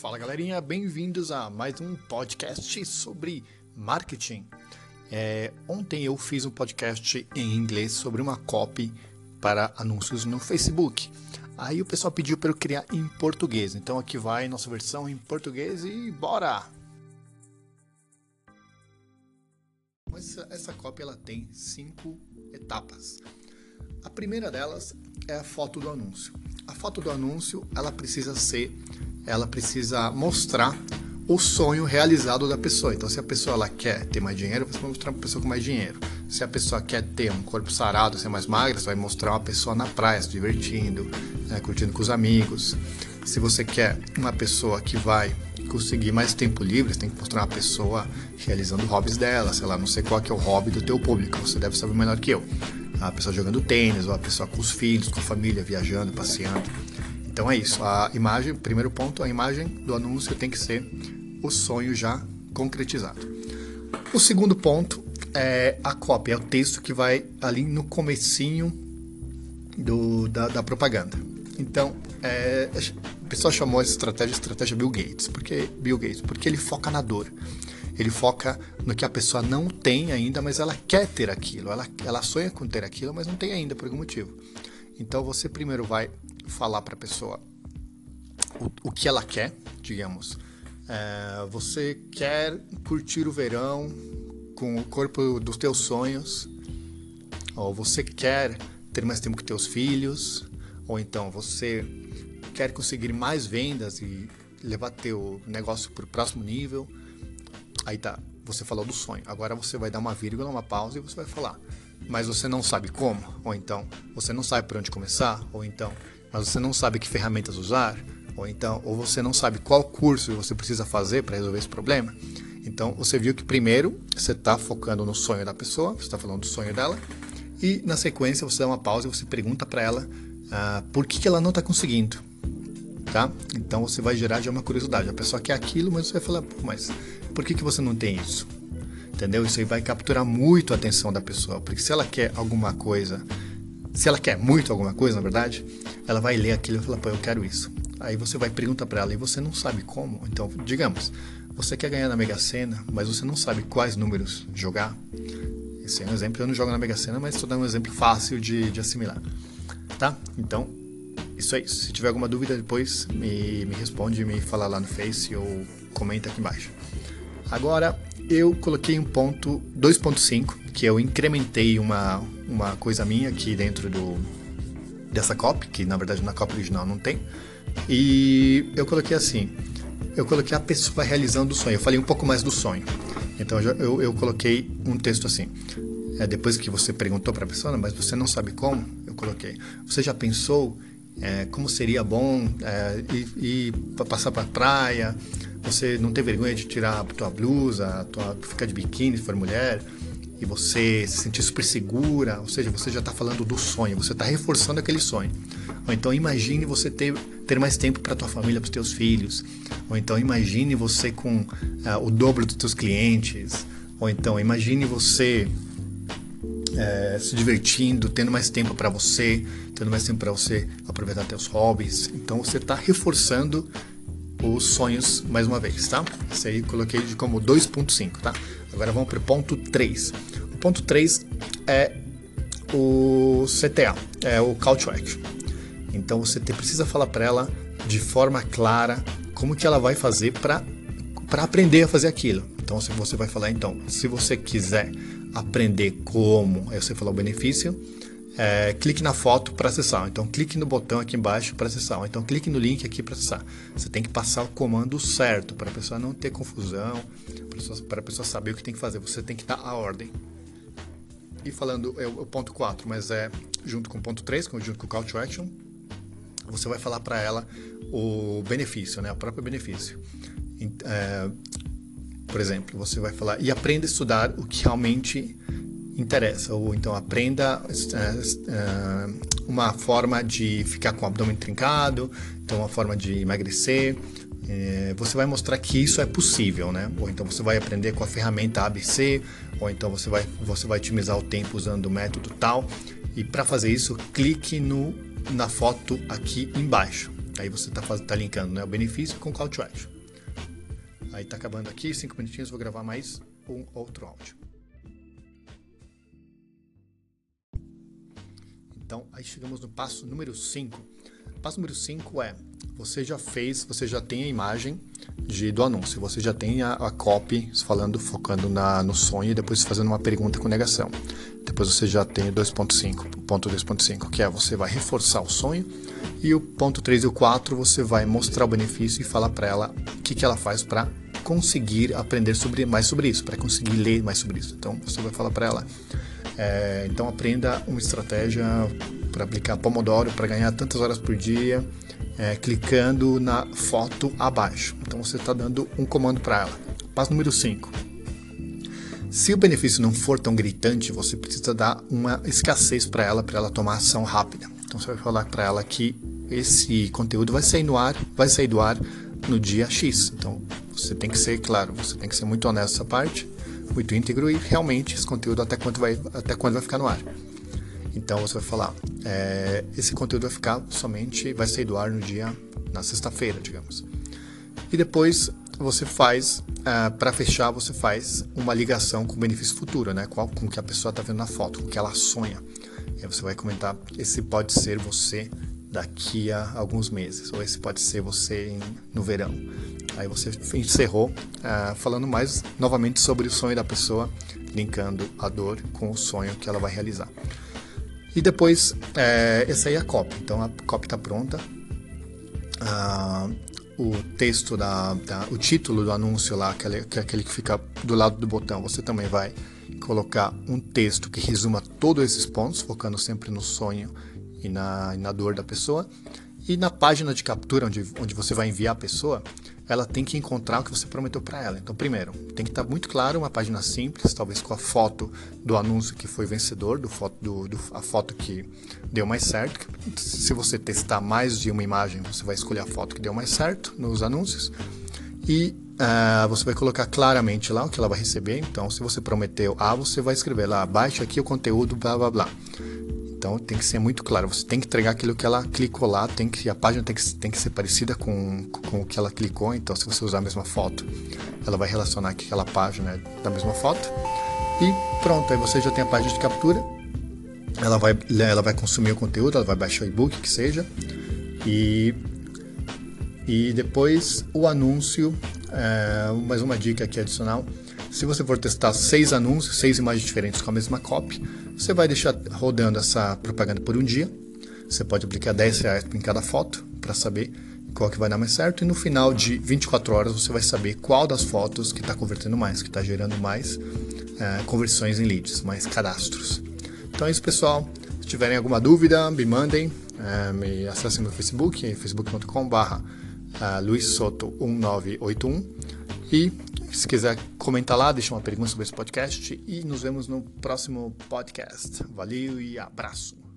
Fala galerinha, bem-vindos a mais um podcast sobre marketing. É, ontem eu fiz um podcast em inglês sobre uma copy para anúncios no Facebook. Aí o pessoal pediu para eu criar em português, então aqui vai nossa versão em português e bora! Essa, essa cópia ela tem cinco etapas. A primeira delas é a foto do anúncio. A foto do anúncio ela precisa ser ela precisa mostrar o sonho realizado da pessoa. Então, se a pessoa ela quer ter mais dinheiro, você vai mostrar uma pessoa com mais dinheiro. Se a pessoa quer ter um corpo sarado, ser mais magra, você vai mostrar uma pessoa na praia, se divertindo, né, curtindo com os amigos. Se você quer uma pessoa que vai conseguir mais tempo livre, você tem que mostrar uma pessoa realizando hobbies dela, sei lá, não sei qual é o hobby do teu público, você deve saber melhor que eu. A pessoa jogando tênis, ou a pessoa com os filhos, com a família, viajando, passeando. Então é isso. A imagem, primeiro ponto, a imagem do anúncio tem que ser o sonho já concretizado. O segundo ponto é a cópia, é o texto que vai ali no comecinho do, da, da propaganda. Então, é, o pessoal chamou essa estratégia de estratégia Bill Gates. porque Bill Gates? Porque ele foca na dor. Ele foca no que a pessoa não tem ainda, mas ela quer ter aquilo. Ela, ela sonha com ter aquilo, mas não tem ainda por algum motivo. Então você primeiro vai falar para a pessoa o, o, que ela quer, digamos. É, você quer curtir o verão com o corpo dos teus sonhos, ou você quer ter mais tempo com teus filhos, ou então você quer conseguir mais vendas e levar teu negócio para o próximo nível. Aí tá, você falou do sonho. Agora você vai dar uma vírgula, uma pausa e você vai falar. Mas você não sabe como, ou então você não sabe por onde começar, ou então mas você não sabe que ferramentas usar, ou então, ou você não sabe qual curso você precisa fazer para resolver esse problema. Então, você viu que primeiro você está focando no sonho da pessoa, você está falando do sonho dela, e na sequência você dá uma pausa e você pergunta para ela uh, por que, que ela não está conseguindo. Tá? Então você vai gerar já uma curiosidade. A pessoa quer aquilo, mas você vai falar, mas por que, que você não tem isso? Entendeu? Isso aí vai capturar muito a atenção da pessoa, porque se ela quer alguma coisa, se ela quer muito alguma coisa, na verdade, ela vai ler aquilo e falar, pô, eu quero isso. Aí você vai perguntar para ela e você não sabe como. Então, digamos, você quer ganhar na Mega Sena, mas você não sabe quais números jogar. Esse é um exemplo, eu não jogo na Mega Sena, mas estou dando um exemplo fácil de, de assimilar. Tá? Então, isso é isso. Se tiver alguma dúvida depois, me, me responde, me fala lá no Face ou comenta aqui embaixo. Agora, eu coloquei um ponto 2.5, que eu incrementei uma, uma coisa minha aqui dentro do, dessa copy, que na verdade na copy original não tem. E eu coloquei assim, eu coloquei a pessoa realizando o sonho. Eu falei um pouco mais do sonho. Então eu, eu, coloquei um texto assim. É, depois que você perguntou para a pessoa, mas você não sabe como, eu coloquei. Você já pensou é, como seria bom é, ir, ir passar para a praia? Você não ter vergonha de tirar a tua blusa, a tua, ficar de biquíni se for mulher? e você se sentir super segura, ou seja, você já está falando do sonho, você está reforçando aquele sonho. Ou então imagine você ter, ter mais tempo para tua família, para os teus filhos. Ou então imagine você com uh, o dobro dos teus clientes. Ou então imagine você é, se divertindo, tendo mais tempo para você, tendo mais tempo para você aproveitar teus hobbies. Então você está reforçando os sonhos mais uma vez, tá? Isso aí coloquei de como 2.5, tá? Agora vamos para o ponto 3. O ponto 3 é o CTA, é o Call to Action. Então você precisa falar para ela de forma clara como que ela vai fazer para aprender a fazer aquilo. Então você vai falar então, se você quiser aprender como, aí você fala o benefício, é, clique na foto para acessar. Então, clique no botão aqui embaixo para acessar. Então, clique no link aqui para acessar. Você tem que passar o comando certo para a pessoa não ter confusão, para a pessoa saber o que tem que fazer. Você tem que dar a ordem. E falando, é o ponto 4, mas é junto com o ponto 3, junto com o call to action, você vai falar para ela o benefício, né? o próprio benefício. É, por exemplo, você vai falar e aprenda a estudar o que realmente interessa. Ou então aprenda uh, uh, uma forma de ficar com o abdômen trincado, então uma forma de emagrecer. Uh, você vai mostrar que isso é possível, né? Ou então você vai aprender com a ferramenta ABC, ou então você vai, você vai otimizar o tempo usando o método tal. E para fazer isso, clique no, na foto aqui embaixo. Aí você está tá linkando né, o benefício com o call to action. Aí está acabando aqui, cinco minutinhos, vou gravar mais um outro áudio. Então, aí chegamos no passo número 5. Passo número 5 é, você já fez, você já tem a imagem de, do anúncio, você já tem a, a copy falando, focando na, no sonho e depois fazendo uma pergunta com negação. Depois você já tem o 2.5, ponto 2.5, que é você vai reforçar o sonho e o ponto 3 e o 4 você vai mostrar o benefício e falar para ela o que, que ela faz para conseguir aprender sobre, mais sobre isso, para conseguir ler mais sobre isso. Então você vai falar para ela, é, então aprenda uma estratégia para aplicar Pomodoro para ganhar tantas horas por dia, é, clicando na foto abaixo. Então você está dando um comando para ela. Passo número 5. Se o benefício não for tão gritante, você precisa dar uma escassez para ela, para ela tomar ação rápida. Então você vai falar para ela que esse conteúdo vai sair no ar, vai sair do ar no dia X. Então você tem que ser, claro, você tem que ser muito honesto nessa parte, muito íntegro e realmente esse conteúdo até quando vai, até quando vai ficar no ar. Então você vai falar, é, esse conteúdo vai ficar somente, vai sair do ar no dia, na sexta-feira, digamos. E depois você faz, é, para fechar, você faz uma ligação com o benefício futuro, né? Com o que a pessoa está vendo na foto, com o que ela sonha. E aí você vai comentar, esse pode ser você daqui a alguns meses, ou esse pode ser você em, no verão. Aí você encerrou uh, falando mais novamente sobre o sonho da pessoa, linkando a dor com o sonho que ela vai realizar. E depois, é, essa aí é a copy. Então a copy está pronta. Ah, o texto, da, da, o título do anúncio lá, aquele, que é aquele que fica do lado do botão, você também vai colocar um texto que resuma todos esses pontos, focando sempre no sonho e na, e na dor da pessoa. E na página de captura, onde, onde você vai enviar a pessoa, ela tem que encontrar o que você prometeu para ela. Então, primeiro, tem que estar tá muito claro, uma página simples, talvez com a foto do anúncio que foi vencedor, do foto, do, do, a foto que deu mais certo. Se você testar mais de uma imagem, você vai escolher a foto que deu mais certo nos anúncios. E uh, você vai colocar claramente lá o que ela vai receber. Então, se você prometeu A, você vai escrever lá, baixe aqui o conteúdo, blá blá blá. Então tem que ser muito claro. Você tem que entregar aquilo que ela clicou lá, tem que a página tem que, tem que ser parecida com, com o que ela clicou. Então se você usar a mesma foto, ela vai relacionar que aquela página é da mesma foto. E pronto, aí você já tem a página de captura. Ela vai, ela vai consumir o conteúdo, ela vai baixar o e-book, que seja. E, e depois o anúncio, é, mais uma dica aqui adicional se você for testar seis anúncios, seis imagens diferentes com a mesma copy, você vai deixar rodando essa propaganda por um dia. Você pode aplicar 10 reais em cada foto para saber qual que vai dar mais certo. E no final de 24 horas você vai saber qual das fotos que está convertendo mais, que está gerando mais é, conversões em leads, mais cadastros. Então é isso, pessoal. Se tiverem alguma dúvida, me mandem. É, me acessem meu Facebook, facebook.com.br uh, Luiz Soto 1981 e se quiser comentar lá, deixa uma pergunta sobre esse podcast e nos vemos no próximo podcast. Valeu e abraço!